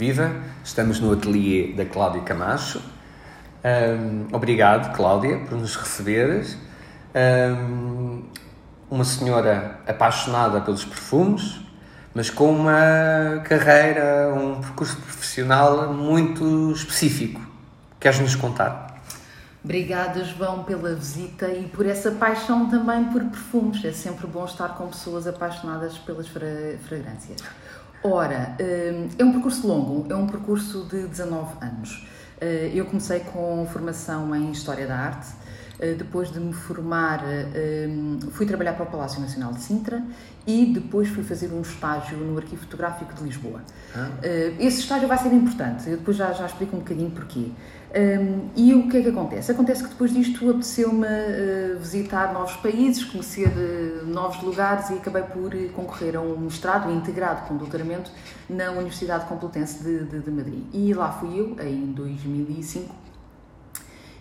Viva! Estamos no ateliê da Cláudia Camacho. Um, obrigado, Cláudia, por nos receberes. Um, uma senhora apaixonada pelos perfumes, mas com uma carreira, um percurso profissional muito específico. Queres nos contar? Obrigada, João, pela visita e por essa paixão também por perfumes. É sempre bom estar com pessoas apaixonadas pelas fragrâncias. Ora, hum, é um percurso longo, é um percurso de 19 anos. Eh, eu comecei com formação em História da Arte, depois de me formar, eh, fui trabalhar para o Palácio Nacional de Sintra e depois fui fazer um estágio no Arquivo Fotográfico de Lisboa. Ah. Eh, esse estágio vai ser importante, eu depois já, já explico um bocadinho porquê. E o que é que acontece? Acontece que depois disto apeteceu-me visitar novos países, conhecer novos lugares e acabei por concorrer a um mestrado integrado com doutoramento na Universidade Complutense de, de, de Madrid. E lá fui eu, em 2005,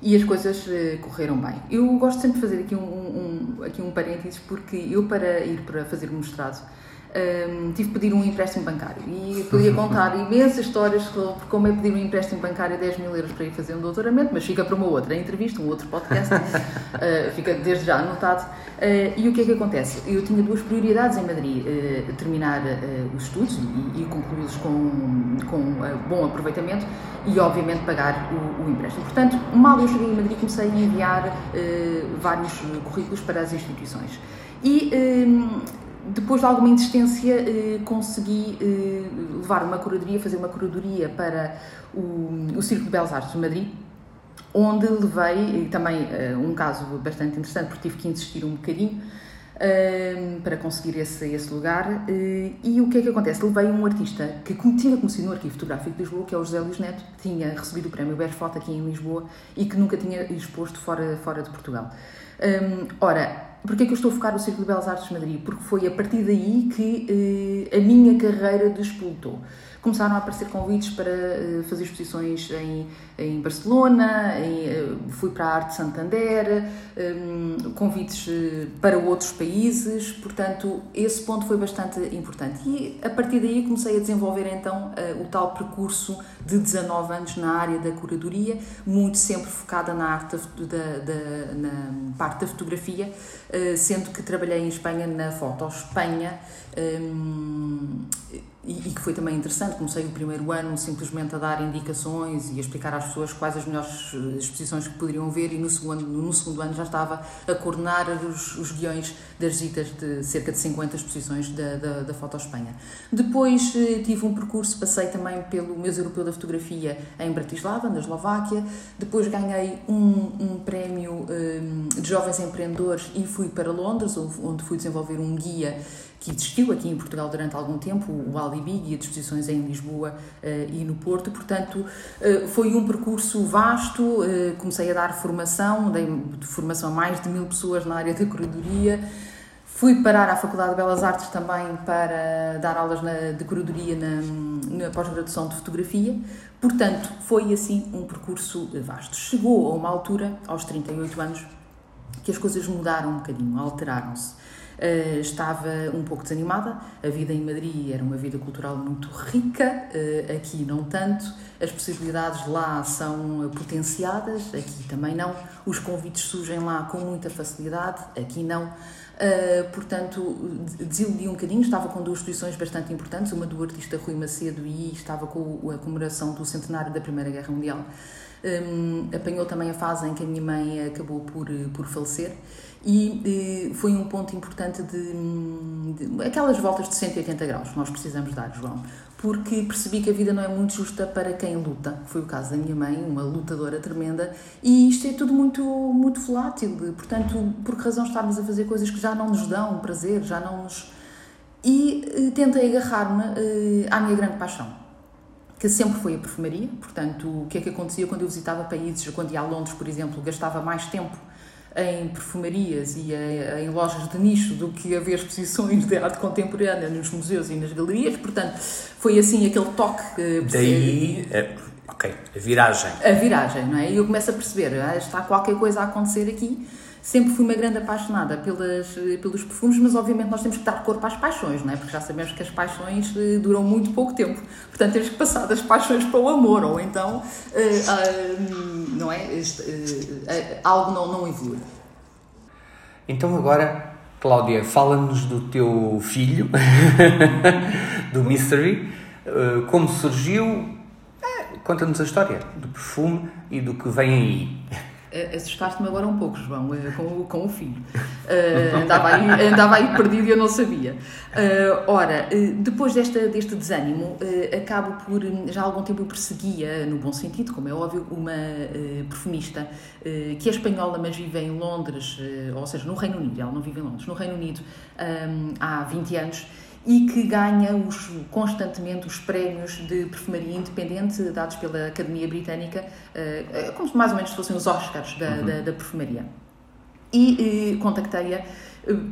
e as coisas uh, correram bem. Eu gosto sempre de fazer aqui um, um, aqui um parênteses, porque eu, para ir para fazer o mestrado, um, tive que pedir um empréstimo bancário e podia contar imensas histórias sobre como é pedir um empréstimo bancário de 10 mil euros para ir fazer um doutoramento, mas fica para uma outra entrevista, um outro podcast, uh, fica desde já anotado. Uh, e o que é que acontece? Eu tinha duas prioridades em Madrid: uh, terminar os estudos e, e concluí-los com, com bom aproveitamento e, obviamente, pagar o, o, empréstimo. Portanto, mal eu cheguei em Madrid, comecei a enviar vários currículos para as instituições. E depois de alguma insistência, eh, consegui eh, levar uma curadoria, fazer uma curadoria para o, o Circo de Belas Artes de Madrid, onde levei também eh, um caso bastante interessante, porque tive que insistir um bocadinho para conseguir esse, esse lugar. e o que é que acontece? Levei um artista que tinha conhecido no Arquivo Fotográfico de Lisboa, que é o José Luís Neto, que tinha recebido o prémio Berfoto aqui em Lisboa e que nunca tinha exposto fora, fora de Portugal. ora, Porquê é que eu estou a focar no Círculo de Belas Artes de Madrid? Porque foi a partir daí que eh, a minha carreira despoltou começaram a aparecer convites para uh, fazer exposições em, em Barcelona, em, uh, fui para a Arte Santander, um, convites uh, para outros países, portanto, esse ponto foi bastante importante. E a partir daí comecei a desenvolver então o tal percurso de 19 anos na área da curadoria, muito sempre focada na arte da, da na parte da fotografia, sendo que trabalhei em Espanha na Foto Espanha. Um, e, que foi também interessante. Comecei o primeiro ano simplesmente a dar indicações e a explicar às pessoas quais as melhores eh, exposições que poderiam ver, e no segundo, no segundo ano já estava a coordenar os, os guiões das visitas de cerca de 50 exposições da, da, da Foto Espanha. Depois eh, tive um percurso, passei também pelo Museu Europeu da Fotografia em Bratislava, na Eslováquia. Depois ganhei um, um prémio um, eh, de jovens empreendedores e fui para Londres, onde fui desenvolver um guia que existiu aqui em Portugal durante algum tempo, o Alibi, guia de exposições em Lisboa uh, e no Porto. Portanto, uh, foi um percurso vasto. Uh, comecei a dar formação, dei formação a mais de mil pessoas na área da curadoria. Fui parar à Faculdade de Belas Artes também para dar aulas na, de curadoria na, na pós-graduação de fotografia. Portanto, foi assim um percurso vasto. Chegou a uma altura, aos 38 anos, que as coisas mudaram um bocadinho, alteraram-se. Uh, estava um pouco desanimada. A vida em Madrid era uma vida cultural muito rica, uh, aqui não tanto. As possibilidades lá são potenciadas, aqui também não. Os convites surgem lá com muita facilidade, aqui não. Uh, portanto, desiludi um bocadinho. Estava com duas exposições bastante importantes, uma do artista Rui Macedo e estava com a comemoração do centenário da Primeira Guerra Mundial. Um, apanhou também a fase em que a minha mãe acabou por, por falecer e foi um ponto importante de, de, aquelas voltas de 180 graus que nós precisamos dar, João, porque percebi que a vida não é muito justa para quem luta, foi o caso da minha mãe, uma lutadora tremenda, e isto é tudo muito, muito volátil, portanto, por que razão estarmos a fazer coisas que já não nos dão prazer, já não nos... E tentei agarrar-me à minha grande paixão, que sempre foi a perfumaria, portanto, o que é que acontecia quando eu visitava países, quando ia a Londres, por exemplo, gastava mais tempo em perfumarias e em, lojas de nicho do que a ver exposições de arte contemporânea nos museus e nas galerias, portanto, foi assim aquele toque. Que Daí, é, ok, a viragem. A viragem, não é? E eu começo a perceber, ah, está qualquer coisa a acontecer aqui Sempre fui uma grande apaixonada pelas, pelos perfumes, mas obviamente nós temos que dar corpo às paixões, não é? Porque já sabemos que as paixões uh, duram muito pouco tempo. Portanto, temos que passar das paixões para o amor, ou então, uh, não é? Este, algo não, não evolui. Então agora, Cláudia, fala-nos do teu filho, do Mystery, como surgiu, conta-nos a história do perfume e do que vem aí. Assustaste-me agora um pouco, João, eh, com, com o filho. Uh, andava, aí, andava aí perdido e eu não sabia. Uh, ora, depois desta, deste desânimo, uh, acabo por, já há algum tempo eu perseguia, no bom sentido, como é óbvio, uma perfumista que é espanhola, mas vive em Londres, ou seja, no Reino Unido, ela não vive em Londres, no Reino Unido um, há 20 anos e que ganha os, constantemente os prémios de perfumaria independente dados pela Academia Britânica, uh, como mais ou menos se fossem os Oscars da, uhum. da, da perfumaria. E uh, contactei-a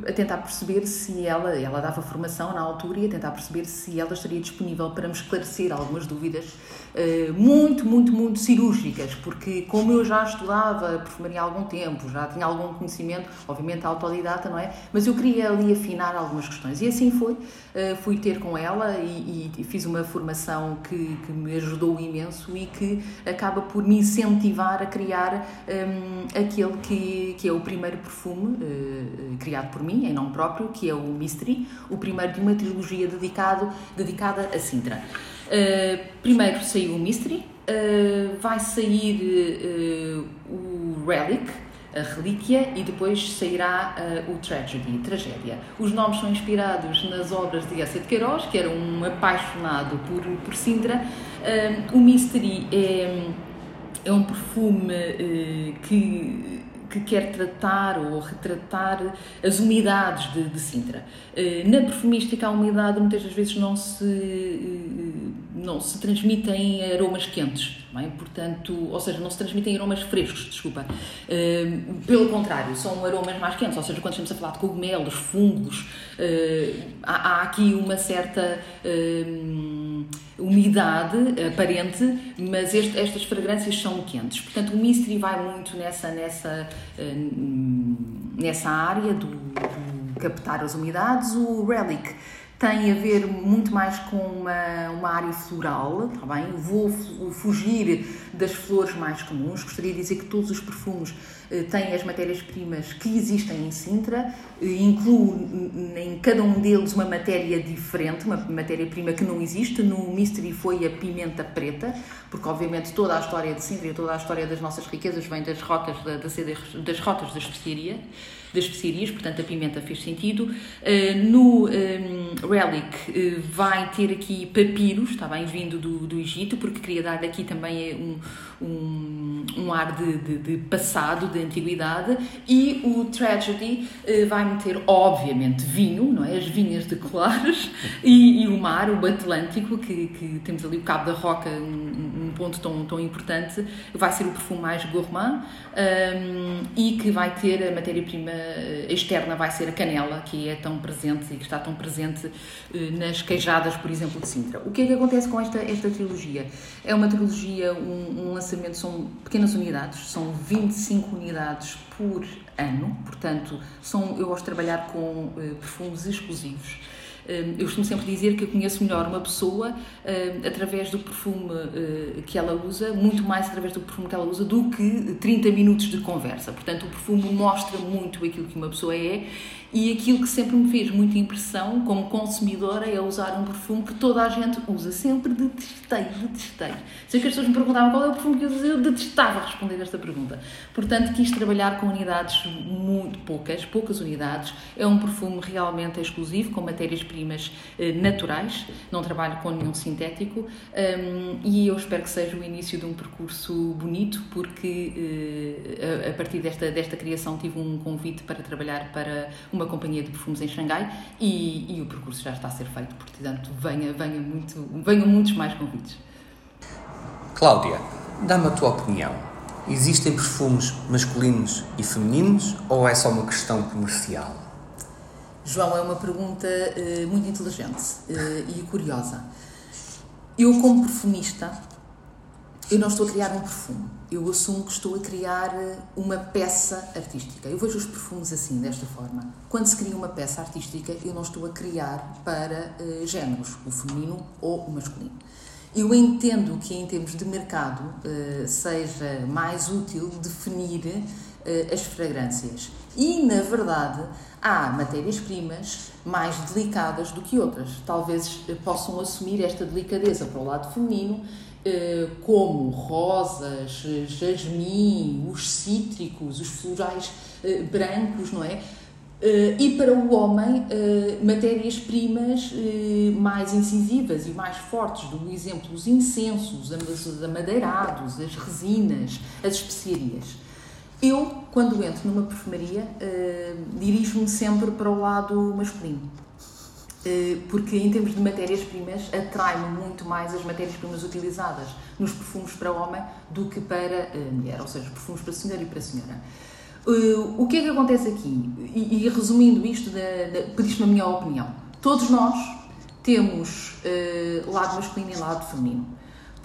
a tentar perceber se ela, ela dava formação na altura e a tentar perceber se ela estaria disponível para me esclarecer algumas dúvidas uh, muito, muito, muito cirúrgicas, porque como eu já estudava perfumaria há algum tempo, já tinha algum conhecimento, obviamente autodidata, não é? Mas eu queria ali afinar algumas questões e assim foi. Uh, fui ter com ela e, e, fiz uma formação que, que, me ajudou imenso e que acaba por me incentivar a criar um, aquele que, que é o primeiro perfume uh, criado criado por mim, em nome próprio, que é o Mystery, o primeiro de uma trilogia dedicado, dedicada a Sintra. Uh, primeiro saiu o Mystery, uh, vai sair uh, o Relic, a Relíquia, e depois sairá o Tragedy, Tragédia. Os nomes são inspirados nas obras de Essa de Queiroz, que era um apaixonado por, por Sintra. o Mystery é, é um perfume que que quer tratar ou retratar as umidades de, de Sintra. Eh, na perfumística, a umidade muitas das vezes não se, eh, não se transmite em aromas quentes, é? portanto, ou seja, não se transmitem aromas frescos, desculpa. Eh, pelo contrário, são aromas mais quentes, ou seja, quando estamos a falar de cogumelos, fungos, há aqui uma certa umidade aparente, mas este, estas fragrâncias são quentes. Portanto, o Mystery vai muito nessa, nessa, eh, nessa área do, do captar as umidades. O Relic tem a ver muito mais com uma, uma área floral, tá bem? Vou fugir das flores mais comuns. Gostaria de dizer que todos os perfumes eh, têm as matérias-primas que existem em Sintra, eh, incluo em cada um deles uma matéria diferente, uma matéria-prima que não existe. No Mystery foi a pimenta preta, porque obviamente toda a história de Sintra e toda a história das nossas riquezas vem das rotas da, das rotas da especiaria das especiarias, portanto a pimenta fez sentido. Uh, no ehm, Relic uh, vai ter aqui papiros, está bem, vindo do, do Egito, porque queria dar aqui também um, um, um ar de, de, de, passado, de antiguidade, e o Tragedy vai meter, obviamente, vinho, não é? As vinhas de Colares, e, e, o mar, o Atlântico, que, que temos ali o Cabo da Roca, um ponto tão, tão importante, vai ser o perfume mais gourmand, um, e que vai ter a matéria-prima externa vai ser a canela, que é tão presente e que está tão presente eh, nas queijadas, por exemplo, de Sintra. O que é que acontece com esta, esta trilogia? É uma trilogia, um, um lançamento, são pequenas unidades, são 25 unidades por ano, portanto, são, eu gosto de trabalhar com uh, perfumes exclusivos. Hum, eu costumo sempre dizer que eu conheço melhor uma pessoa hum, através do perfume hum, que ela usa, muito mais através do perfume que ela usa, do que 30 minutos de conversa. Portanto, o perfume mostra muito aquilo que uma pessoa é e aquilo que sempre me fez muita impressão como consumidora é usar um perfume que toda a gente usa. Sempre detestei, detestei. Sei que as pessoas me perguntavam qual é o perfume que eu uso, eu detestava responder esta pergunta. Portanto, quis trabalhar com unidades muito poucas, poucas unidades. É um perfume realmente exclusivo, com matérias-primas eh, naturais, não trabalho com nenhum sintético um, e eu espero que seja o início de um percurso bonito, porque eh, a, a partir desta, desta criação tive um convite para trabalhar para uma companhia de perfumes em Xangai e, e, o percurso já está a ser feito, portanto, venha, venha muito, venham muitos mais convites. Cláudia, dá-me a tua opinião. Existem perfumes masculinos e femininos ou é só uma questão comercial? João, é uma pergunta uh, muito inteligente uh, e curiosa. Eu, como perfumista, Eu não estou a criar um perfume. Eu assumo que estou a criar eh, uma peça artística. Eu vejo os perfumes assim, desta forma. Quando se cria uma peça artística, eu não estou a criar para uh, géneros, o feminino ou o masculino. Eu entendo que, em termos de mercado, uh, seja mais útil definir uh, as fragrâncias. E, na verdade, há matérias-primas mais delicadas do que outras. Talvez possam assumir esta delicadeza para o lado feminino como rosas, jasmim, os cítricos, os florais eh, brancos, não é? Eh, e para o homem, matérias-primas mais incisivas e mais fortes, do exemplo, os incensos, os amadeirados, as resinas, as especiarias. Eu, quando entro numa perfumaria, dirijo-me sempre para o lado masculino eh, porque em termos de matérias-primas atrai-me muito mais as matérias-primas utilizadas nos perfumes para homem do que para a mulher, ou seja, perfumes para senhor e para senhora. Eh, o que é que acontece aqui? E, e resumindo isto, pediste-me a minha opinião. Todos nós temos lado masculino e lado feminino.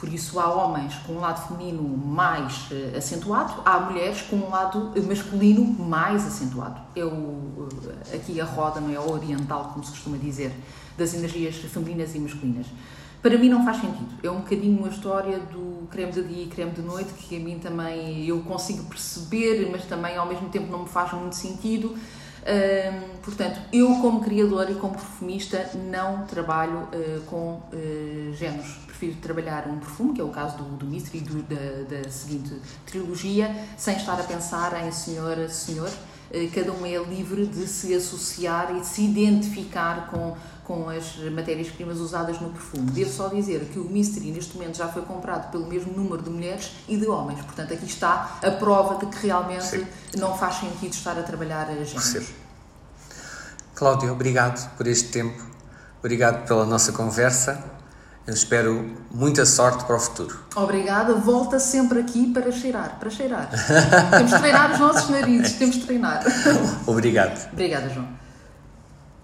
Por isso, há homens com um lado feminino mais uh, acentuado, há mulheres com um lado masculino mais acentuado. O, uh, aqui a roda, não é? Oriental, como se costuma dizer, das energias femininas e masculinas. Para mim não faz sentido. É um bocadinho a história do creme de dia e creme de noite, que a mim também eu consigo perceber, mas também ao mesmo tempo não me faz muito sentido. Uh, portanto, eu como criadora e como perfumista não trabalho uh, com uh, géneros. Prefiro trabalhar um perfume, que é o caso do, do do, da, da seguinte trilogia, sem estar a pensar em senhora, senhor. Uh, cada um é livre de se associar e de se identificar com, com as matérias-primas usadas no perfume. Devo só dizer que o Mystery neste momento já foi comprado pelo mesmo número de mulheres e de homens. Portanto, aqui está a prova de que realmente Sim. não faz sentido estar a trabalhar a géneros. Cláudia, obrigado por este tempo, obrigado pela nossa conversa. Eu espero muita sorte para o futuro. Obrigada, volta sempre aqui para cheirar, para cheirar. temos de treinar os nossos narizes, temos de treinar. Obrigado. Obrigada, João.